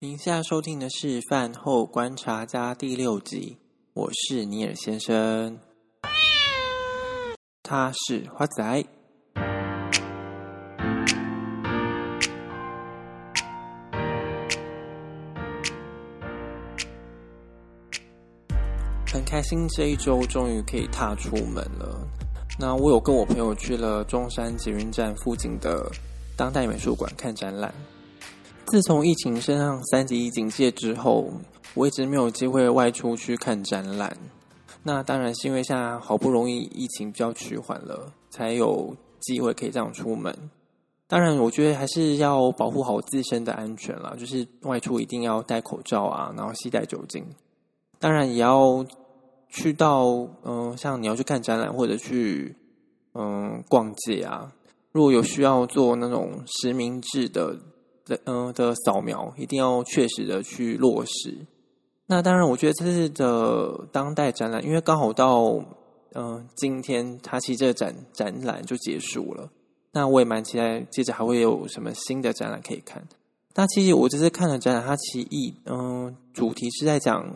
您现在收听的是《饭后观察家》第六集，我是尼尔先生，他是花仔。很开心这一周终于可以踏出门了。那我有跟我朋友去了中山捷运站附近的当代美术馆看展览。自从疫情升上三级警戒之后，我一直没有机会外出去看展览。那当然是因为现在好不容易疫情比较趋缓了，才有机会可以这样出门。当然，我觉得还是要保护好自身的安全啦，就是外出一定要戴口罩啊，然后携带酒精。当然，也要去到嗯、像你要去看展览或者去嗯、逛街啊，如果有需要做那种实名制的。的嗯的扫描一定要确实的去落实。那当然，我觉得这次的当代展览，因为刚好到嗯今天，它其实这个展展览就结束了。那我也蛮期待，接着还会有什么新的展览可以看。那其实我这次看的展览，它其意嗯主题是在讲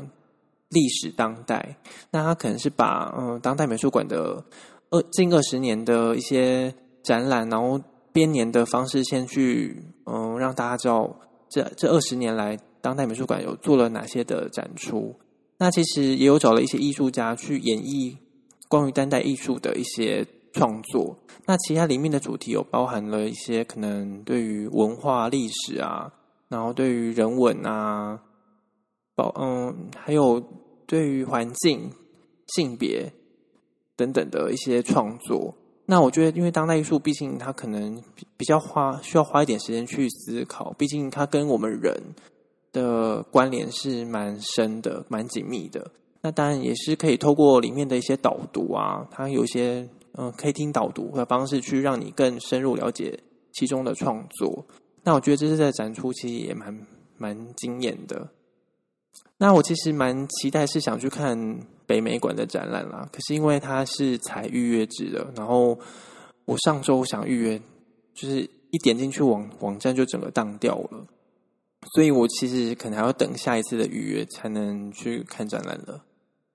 历史当代。那它可能是把嗯当代美术馆的二近二十年的一些展览，然后。编年的方式，先去嗯，让大家知道这这二十年来当代美术馆有做了哪些的展出。那其实也有找了一些艺术家去演绎关于当代艺术的一些创作。那其他里面的主题有包含了一些可能对于文化历史啊，然后对于人文啊，包嗯，还有对于环境、性别等等的一些创作。那我觉得，因为当代艺术毕竟它可能比较花，需要花一点时间去思考。毕竟它跟我们人的关联是蛮深的、蛮紧密的。那当然也是可以透过里面的一些导读啊，它有一些嗯、可以听导读的方式去让你更深入了解其中的创作。那我觉得这次在展出其实也蛮蛮惊艳的。那我其实蛮期待，是想去看北美馆的展览啦。可是因为它是采预约制的，然后我上周想预约，就是一点进去网网站就整个当掉了，所以我其实可能还要等下一次的预约才能去看展览了。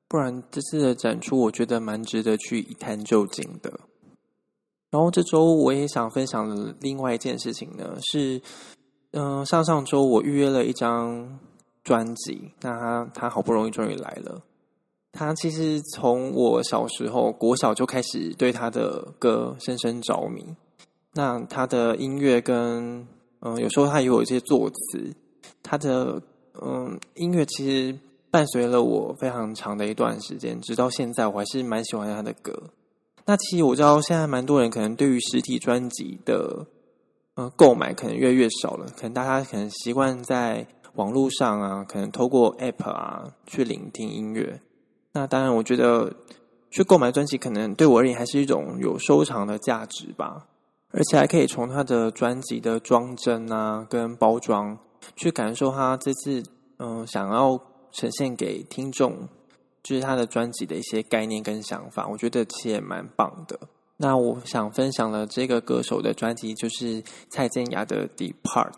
不然这次的展出，我觉得蛮值得去一探究竟的。然后这周我也想分享的另外一件事情呢，是嗯、上上周我预约了一张。专辑，那他他好不容易终于来了。他其实从我小时候国小就开始对他的歌深深着迷。那他的音乐跟嗯，有时候他也有一些作词，他的嗯音乐其实伴随了我非常长的一段时间，直到现在我还是蛮喜欢他的歌。那其实我知道现在蛮多人可能对于实体专辑的嗯购买可能越来越少了，可能大家可能习惯在。网络上啊，可能透过 App 啊去聆听音乐。那当然，我觉得去购买专辑，可能对我而言还是一种有收藏的价值吧。而且还可以从他的专辑的装帧啊，跟包装去感受他这次嗯、想要呈现给听众，就是他的专辑的一些概念跟想法。我觉得其实也蛮棒的。那我想分享的这个歌手的专辑，就是蔡健雅的《Depart》。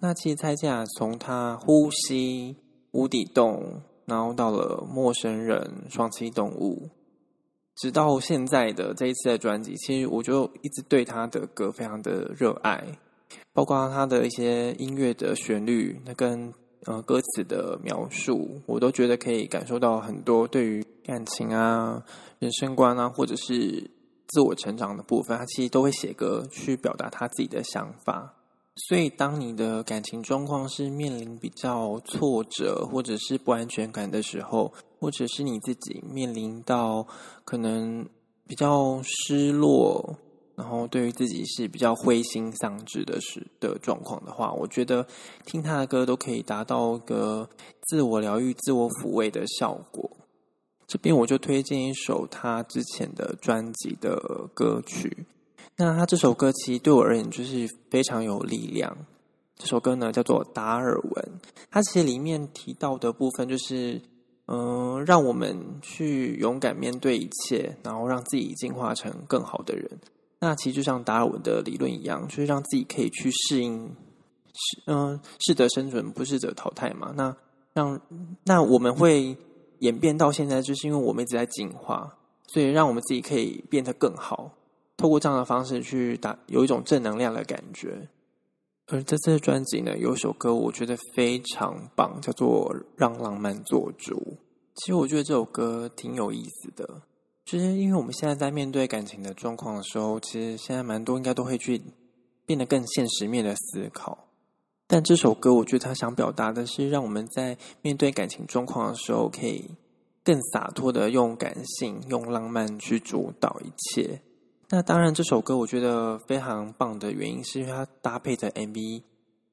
那其实蔡健雅从他呼吸、无底洞，然后到了陌生人、双栖动物，直到现在的这一次的专辑，其实我就一直对他的歌非常的热爱，包括他的一些音乐的旋律，那跟呃歌词的描述，我都觉得可以感受到很多对于感情啊、人生观啊，或者是自我成长的部分，他其实都会写歌去表达他自己的想法。所以，当你的感情状况是面临比较挫折或者是不安全感的时候，或者是你自己面临到可能比较失落，然后对于自己是比较灰心丧志的时的状况的话，我觉得听他的歌都可以达到一个自我疗愈、自我抚慰的效果。这边我就推荐一首他之前的专辑的歌曲。那他这首歌其实对我而言就是非常有力量。这首歌呢叫做《达尔文》，它其实里面提到的部分就是，嗯、让我们去勇敢面对一切，然后让自己进化成更好的人。那其实就像达尔文的理论一样，就是让自己可以去适应适嗯适者生存，不适者淘汰嘛。那让那我们会演变到现在，就是因为我们一直在进化，所以让我们自己可以变得更好。透过这样的方式去打，有一种正能量的感觉。而这次的专辑呢，有首歌我觉得非常棒，叫做《让浪漫做主》。其实我觉得这首歌挺有意思的，就是因为我们现在在面对感情的状况的时候，其实现在蛮多应该都会去变得更现实面的思考。但这首歌我觉得他想表达的是，让我们在面对感情状况的时候，可以更洒脱的用感性、用浪漫去主导一切。那当然，这首歌我觉得非常棒的原因，是因为它搭配的 MV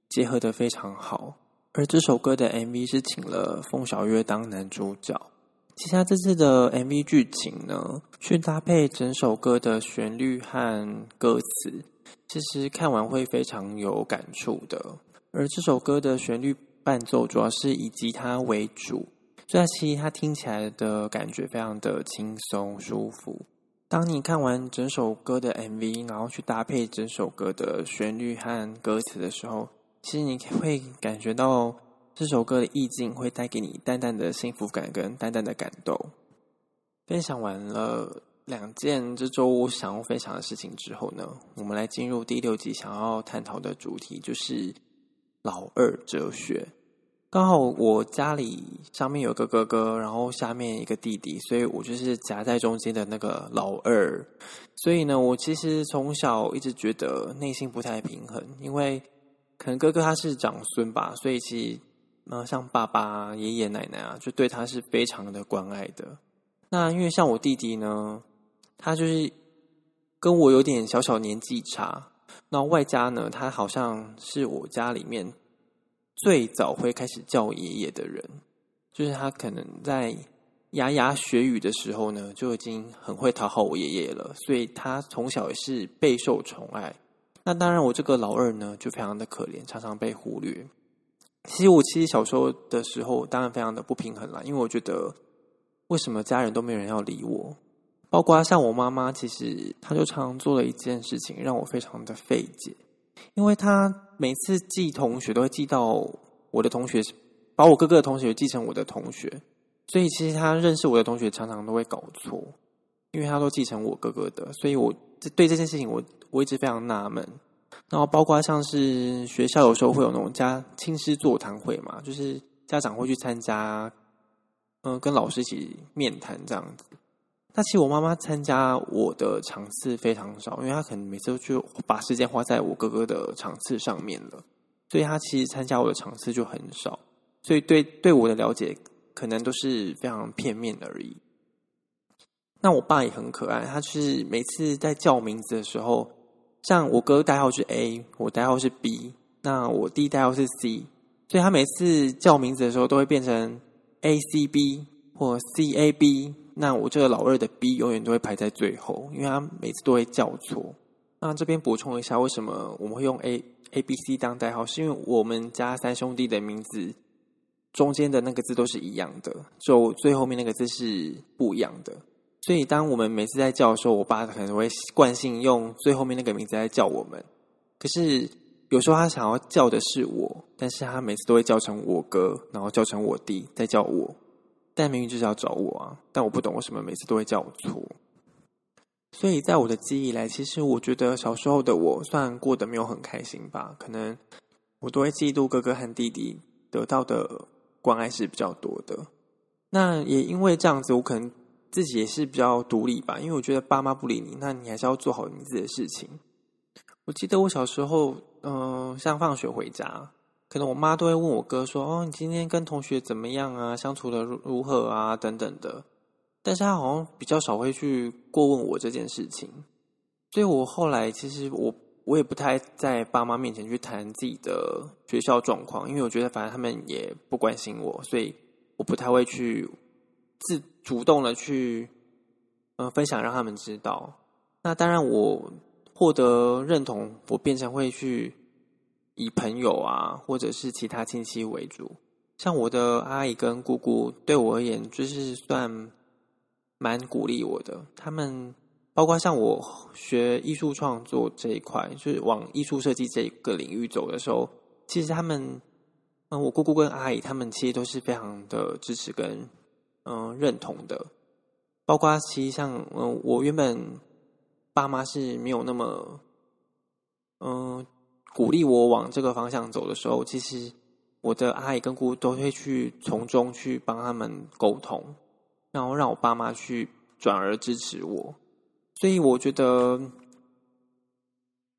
结合的非常好。而这首歌的 MV 是请了凤小岳当男主角。其实他这次的 MV 剧情呢，去搭配整首歌的旋律和歌词，其实看完会非常有感触的。而这首歌的旋律伴奏主要是以吉他为主，所以其实它听起来的感觉非常的轻松舒服。当你看完整首歌的 MV，然后去搭配整首歌的旋律和歌词的时候，其实你会感觉到这首歌的意境会带给你淡淡的幸福感跟淡淡的感动。分享完了两件这周我想要分享的事情之后呢，我们来进入第六集想要探讨的主题，就是老二哲学。刚好我家里上面有个哥哥，然后下面一个弟弟，所以我就是夹在中间的那个老二。所以呢，我其实从小一直觉得内心不太平衡，因为可能哥哥他是长孙吧，所以其实呃，像爸爸、爷爷奶奶啊，就对他是非常的关爱的。那因为像我弟弟呢，他就是跟我有点小小年纪差，那外加呢，他好像是我家里面。最早会开始叫爷爷的人，就是他可能在牙牙学语的时候呢，就已经很会讨好我爷爷了，所以他从小也是备受宠爱。那当然，我这个老二呢，就非常的可怜，常常被忽略。其实我其实小时候的时候，当然非常的不平衡啦，因为我觉得为什么家人都没有人要理我，包括像我妈妈，其实她就常常做了一件事情，让我非常的费解。因为她每次记同学都会记到我的同学，把我哥哥的同学记成我的同学，所以其实他认识我的同学常常都会搞错，因为他都记成我哥哥的，所以我对这件事情我我一直非常纳闷。然后包括像是学校有时候会有那种家亲师座谈会嘛，就是家长会去参加，嗯、跟老师一起面谈这样子。那其实我妈妈参加我的场次非常少，因为她可能每次都就把时间花在我哥哥的场次上面了，所以她其实参加我的场次就很少，所以对对我的了解可能都是非常片面而已。那我爸也很可爱，他是每次在叫我名字的时候，像我哥代号是 A，我代号是 B，那我弟代号是 C，所以他每次叫名字的时候都会变成 A C B 或 C A B。那我这个老二的 B 永远都会排在最后，因为他每次都会叫错。那这边补充一下，为什么我们会用 A A B C 当代号？是因为我们家三兄弟的名字中间的那个字都是一样的，就最后面那个字是不一样的。所以当我们每次在叫的时候，我爸可能会惯性用最后面那个名字来叫我们。可是有时候他想要叫的是我，但是他每次都会叫成我哥，然后叫成我弟，再叫我。但明明就是要找我啊！但我不懂为什么每次都会叫我错。所以在我的记忆来，其实我觉得小时候的我，算过得没有很开心吧，可能我都会嫉妒哥哥和弟弟得到的关爱是比较多的。那也因为这样子，我可能自己也是比较独立吧，因为我觉得爸妈不理你，那你还是要做好你自己的事情。我记得我小时候，嗯、像放学回家。可能我妈都会问我哥说：“哦，你今天跟同学怎么样啊？相处的如何啊？等等的。”但是他好像比较少会去过问我这件事情，所以我后来其实我我也不太在爸妈面前去谈自己的学校状况，因为我觉得反正他们也不关心我，所以我不太会去自主动的去嗯分享让他们知道。那当然，我获得认同，我变成会去。以朋友啊，或者是其他亲戚为主。像我的阿姨跟姑姑，对我而言就是算蛮鼓励我的。他们包括像我学艺术创作这一块，就是往艺术设计这个领域走的时候，其实他们，嗯，我姑姑跟阿姨他们其实都是非常的支持跟嗯认同的。包括其实像嗯，我原本爸妈是没有那么嗯鼓励我往这个方向走的时候，其实我的阿姨跟姑姑都会去从中去帮他们沟通，然后让我爸妈去转而支持我。所以我觉得，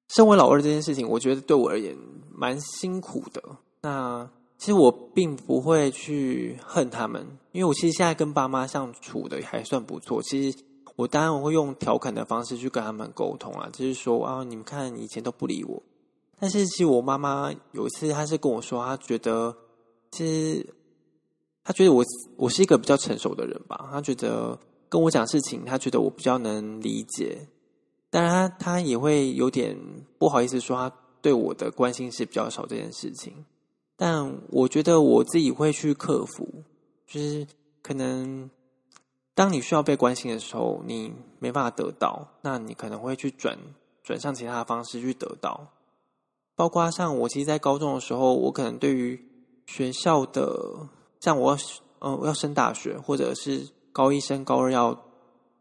身为老二这件事情，我觉得对我而言蛮辛苦的。那其实我并不会去恨他们，因为我其实现在跟爸妈相处的还算不错。其实我当然我会用调侃的方式去跟他们沟通啊，就是说啊，你们看以前都不理我，但是其实我妈妈有一次，她是跟我说，她觉得其实她觉得我我是一个比较成熟的人吧，她觉得。跟我讲事情，她觉得我比较能理解，当然他他也会有点不好意思说他对我的关心是比较少这件事情，但我觉得我自己会去克服，就是可能当你需要被关心的时候，你没办法得到，那你可能会去转转向其他的方式去得到，包括像我其实，在高中的时候，我可能对于学校的，像我要嗯我要升大学或者是。高一升高二要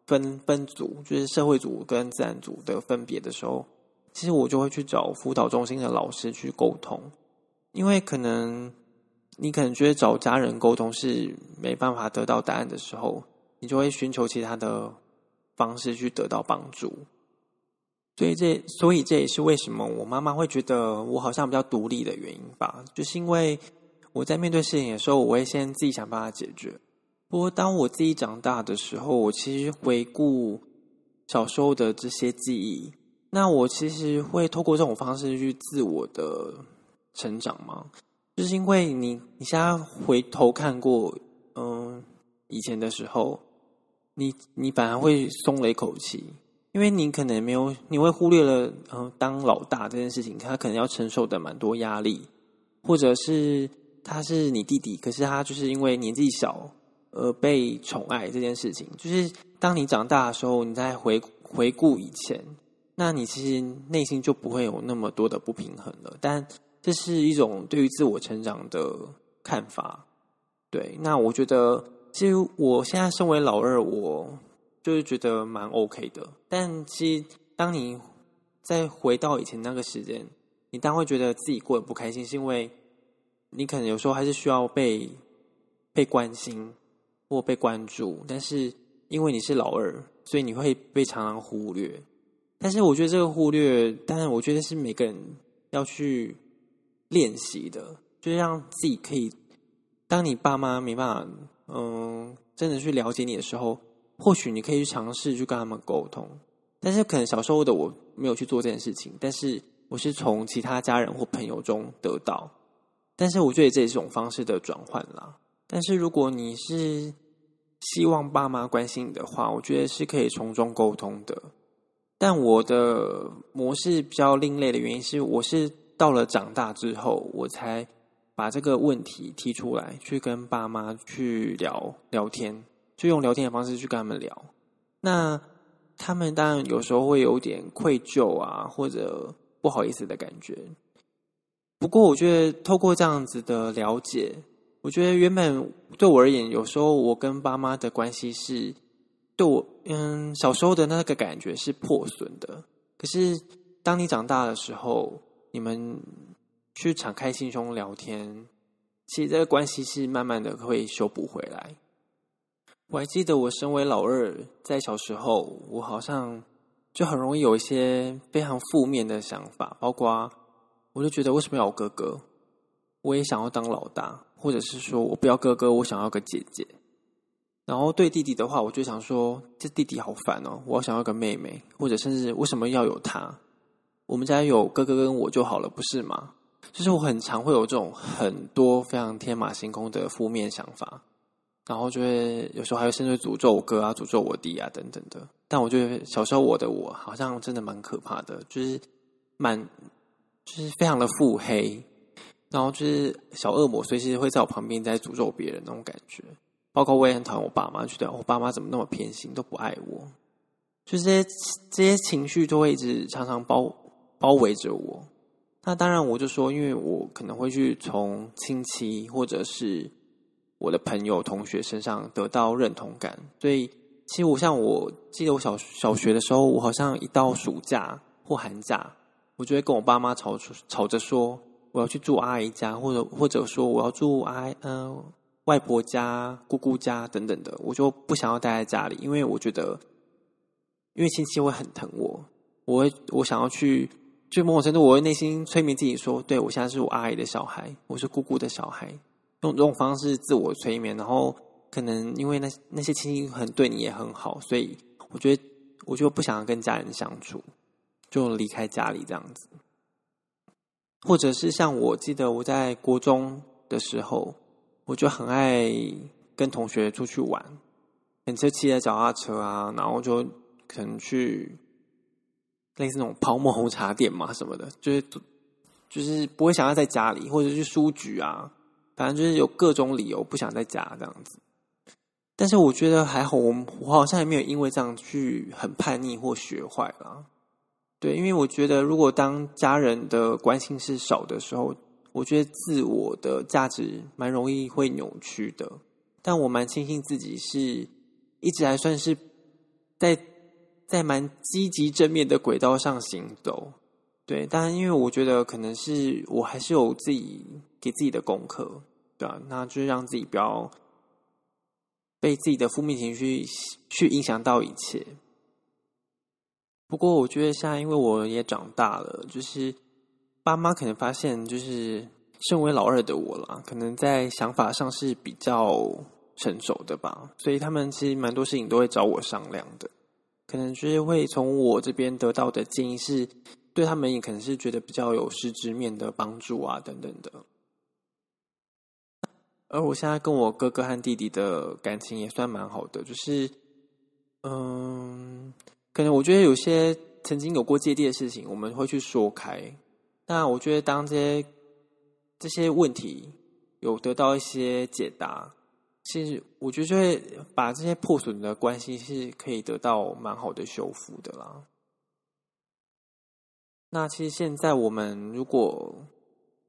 分分组，就是社会组跟自然组的分别的时候，其实我就会去找辅导中心的老师去沟通，因为可能你可能觉得找家人沟通是没办法得到答案的时候，你就会寻求其他的方式去得到帮助。所以这所以这也是为什么我妈妈会觉得我好像比较独立的原因吧，就是因为我在面对事情的时候，我会先自己想办法解决。不过，当我自己长大的时候，我其实回顾小时候的这些记忆，那我其实会透过这种方式去自我的成长吗。就是因为你，你现在回头看过，嗯，以前的时候，你你反而会松了一口气，因为你可能没有，你会忽略了，嗯，当老大这件事情，他可能要承受的蛮多压力，或者是他是你弟弟，可是他就是因为年纪小。而，被宠爱这件事情，就是当你长大的时候，你再回回顾以前，那你其实内心就不会有那么多的不平衡了。但这是一种对于自我成长的看法。对，那我觉得，其实我现在身为老二，我就是觉得蛮 OK 的。但其实，当你再回到以前那个时间，你当会觉得自己过得不开心，是因为你可能有时候还是需要被被关心。或被关注，但是因为你是老二，所以你会被常常忽略。但是我觉得这个忽略，当然我觉得是每个人要去练习的，就是让自己可以，当你爸妈没办法，嗯，真的去了解你的时候，或许你可以去尝试去跟他们沟通。但是可能小时候的我没有去做这件事情，但是我是从其他家人或朋友中得到。但是我觉得这也是一种方式的转换啦。但是如果你是希望爸妈关心你的话，我觉得是可以从中沟通的。但我的模式比较另类的原因是，我是到了长大之后，我才把这个问题提出来，去跟爸妈去聊聊天，就用聊天的方式去跟他们聊。那他们当然有时候会有点愧疚啊，或者不好意思的感觉。不过，我觉得透过这样子的了解。我觉得原本对我而言，有时候我跟爸妈的关系是对我，嗯，小时候的那个感觉是破损的。可是当你长大的时候，你们去敞开心胸聊天，其实这个关系是慢慢的会修补回来。我还记得我身为老二，在小时候，我好像就很容易有一些非常负面的想法，包括我就觉得为什么要有哥哥？我也想要当老大。或者是说我不要哥哥，我想要个姐姐。然后对弟弟的话，我就想说，这弟弟好烦哦，我想要个妹妹，或者甚至为什么要有他？我们家有哥哥跟我就好了，不是吗？就是我很常会有这种很多非常天马行空的负面想法，然后就会有时候还会甚至诅咒我哥啊，诅咒我弟啊等等的。但我觉得小时候我的我好像真的蛮可怕的，就是蛮就是非常的腹黑。然后就是小恶魔，随时会在我旁边在诅咒别人那种感觉。包括我也很讨厌我爸妈，觉得我爸妈怎么那么偏心，都不爱我。就这些这些情绪都会一直常常包包围着我。那当然，我就说，因为我可能会去从亲戚或者是我的朋友、同学身上得到认同感，所以其实我像我记得我小小学的时候，我好像一到暑假或寒假，我就会跟我爸妈吵吵着说我要去住阿姨家，或者或者说我要住阿嗯、外婆家、姑姑家等等的，我就不想要待在家里，因为我觉得，因为亲戚会很疼我，我会我想要去。就某种程度，我会内心催眠自己说：“对，我现在是我阿姨的小孩，我是姑姑的小孩。”用这种方式自我催眠，然后可能因为那那些亲戚很对你也很好，所以我觉得我就不想要跟家人相处，就离开家里这样子。或者是像我记得我在国中的时候，我就很爱跟同学出去玩，很车骑着脚踏车啊，然后就可能去。类似那种泡沫红茶店嘛，什么的，就是就是不会想要在家里，或者是书局啊，反正就是有各种理由不想在家这样子。但是我觉得还好，我我好像也没有因为这样去很叛逆或学坏了。对，因为我觉得如果当家人的关心是少的时候，我觉得自我的价值蛮容易会扭曲的。但我蛮庆幸自己是一直还算是在。在蛮积极正面的轨道上行走，对，当然，因为我觉得可能是我还是有自己给自己的功课，对啊，那就是让自己不要被自己的负面情绪去影响到一切。不过，我觉得现在因为我也长大了，就是爸妈可能发现，就是身为老二的我啦，可能在想法上是比较成熟的吧，所以他们其实蛮多事情都会找我商量的。可能就是会从我这边得到的建议是，对他们也可能是觉得比较有实质面的帮助啊，等等的。而我现在跟我哥哥和弟弟的感情也算蛮好的，就是，嗯，可能我觉得有些曾经有过芥蒂的事情，我们会去说开。那我觉得当这些这些问题有得到一些解答。其实，我觉得就会把这些破损的关系是可以得到蛮好的修复的啦。那其实现在我们如果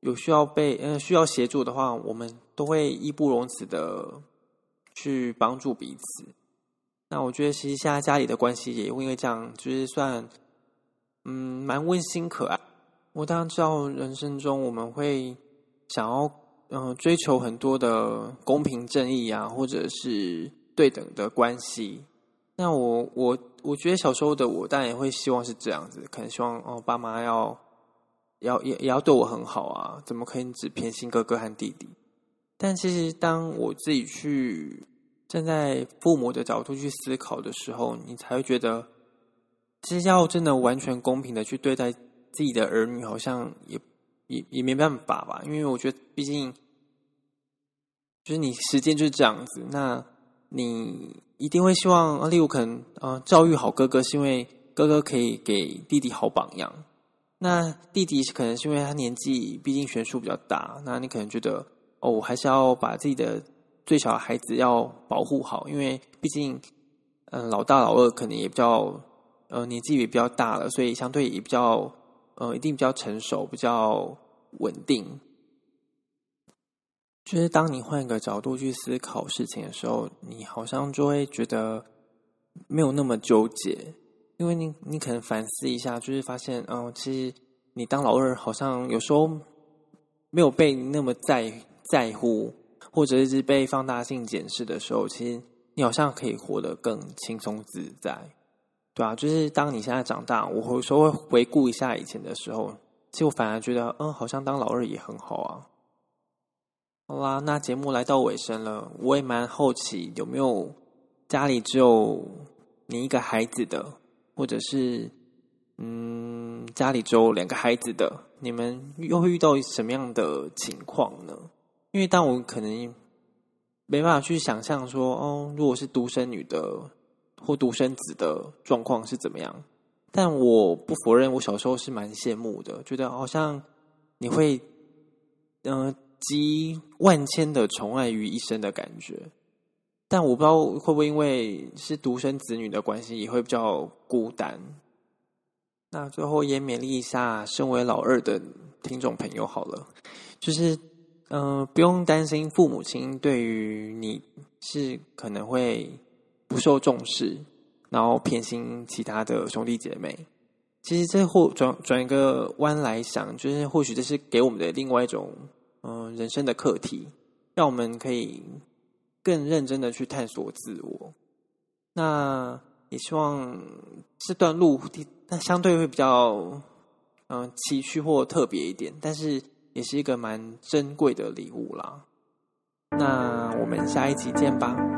有需要被嗯需要协助的话，我们都会义不容辞的去帮助彼此。那我觉得其实现在家里的关系也因为这样，就是算嗯蛮温馨可爱。我当然知道人生中我们会想要。嗯，追求很多的公平正义啊，或者是对等的关系。那我我我觉得小时候的我，当然也会希望是这样子，可能希望哦，爸妈要要也也要对我很好啊，怎么可以只偏心哥哥和弟弟？但其实当我自己去站在父母的角度去思考的时候，你才会觉得，其实要真的完全公平的去对待自己的儿女，好像也。也也没办法吧，因为我觉得，毕竟就是你时间就是这样子。那你一定会希望，例如可能啊，教育好哥哥，是因为哥哥可以给弟弟好榜样。那弟弟可能是因为他年纪毕竟悬殊比较大，那你可能觉得哦，我还是要把自己的最小孩子要保护好，因为毕竟嗯，老大老二可能也比较呃年纪也比较大了，所以相对也比较。呃，一定比较成熟，比较稳定。就是当你换一个角度去思考事情的时候，你好像就会觉得没有那么纠结，因为你你可能反思一下，就是发现，哦，其实你当老二好像有时候没有被那么在在乎，或者是被放大镜检视的时候，其实你好像可以活得更轻松自在。对啊，就是当你现在长大，我有时候会回顾一下以前的时候，其实我反而觉得，嗯，好像当老二也很好啊。好啦，那节目来到尾声了，我也蛮好奇有没有家里只有你一个孩子的，或者是嗯，家里只有两个孩子的，你们又会遇到什么样的情况呢？因为当我可能没办法去想象说，哦，如果是独生女的。或独生子的状况是怎么样？但我不否认，我小时候是蛮羡慕的，觉得好像你会，嗯、呃，集万千的宠爱于一身的感觉。但我不知道会不会因为是独生子女的关系，也会比较孤单。那最后也勉励一下，身为老二的听众朋友好了，就是呃，不用担心父母亲对于你是可能会不受重视，然后偏心其他的兄弟姐妹。其实这或转转一个弯来想，就是或许这是给我们的另外一种嗯、人生的课题，让我们可以更认真的去探索自我。那也希望这段路，那相对会比较嗯崎岖或特别一点，但是也是一个蛮珍贵的礼物啦。那我们下一集见吧。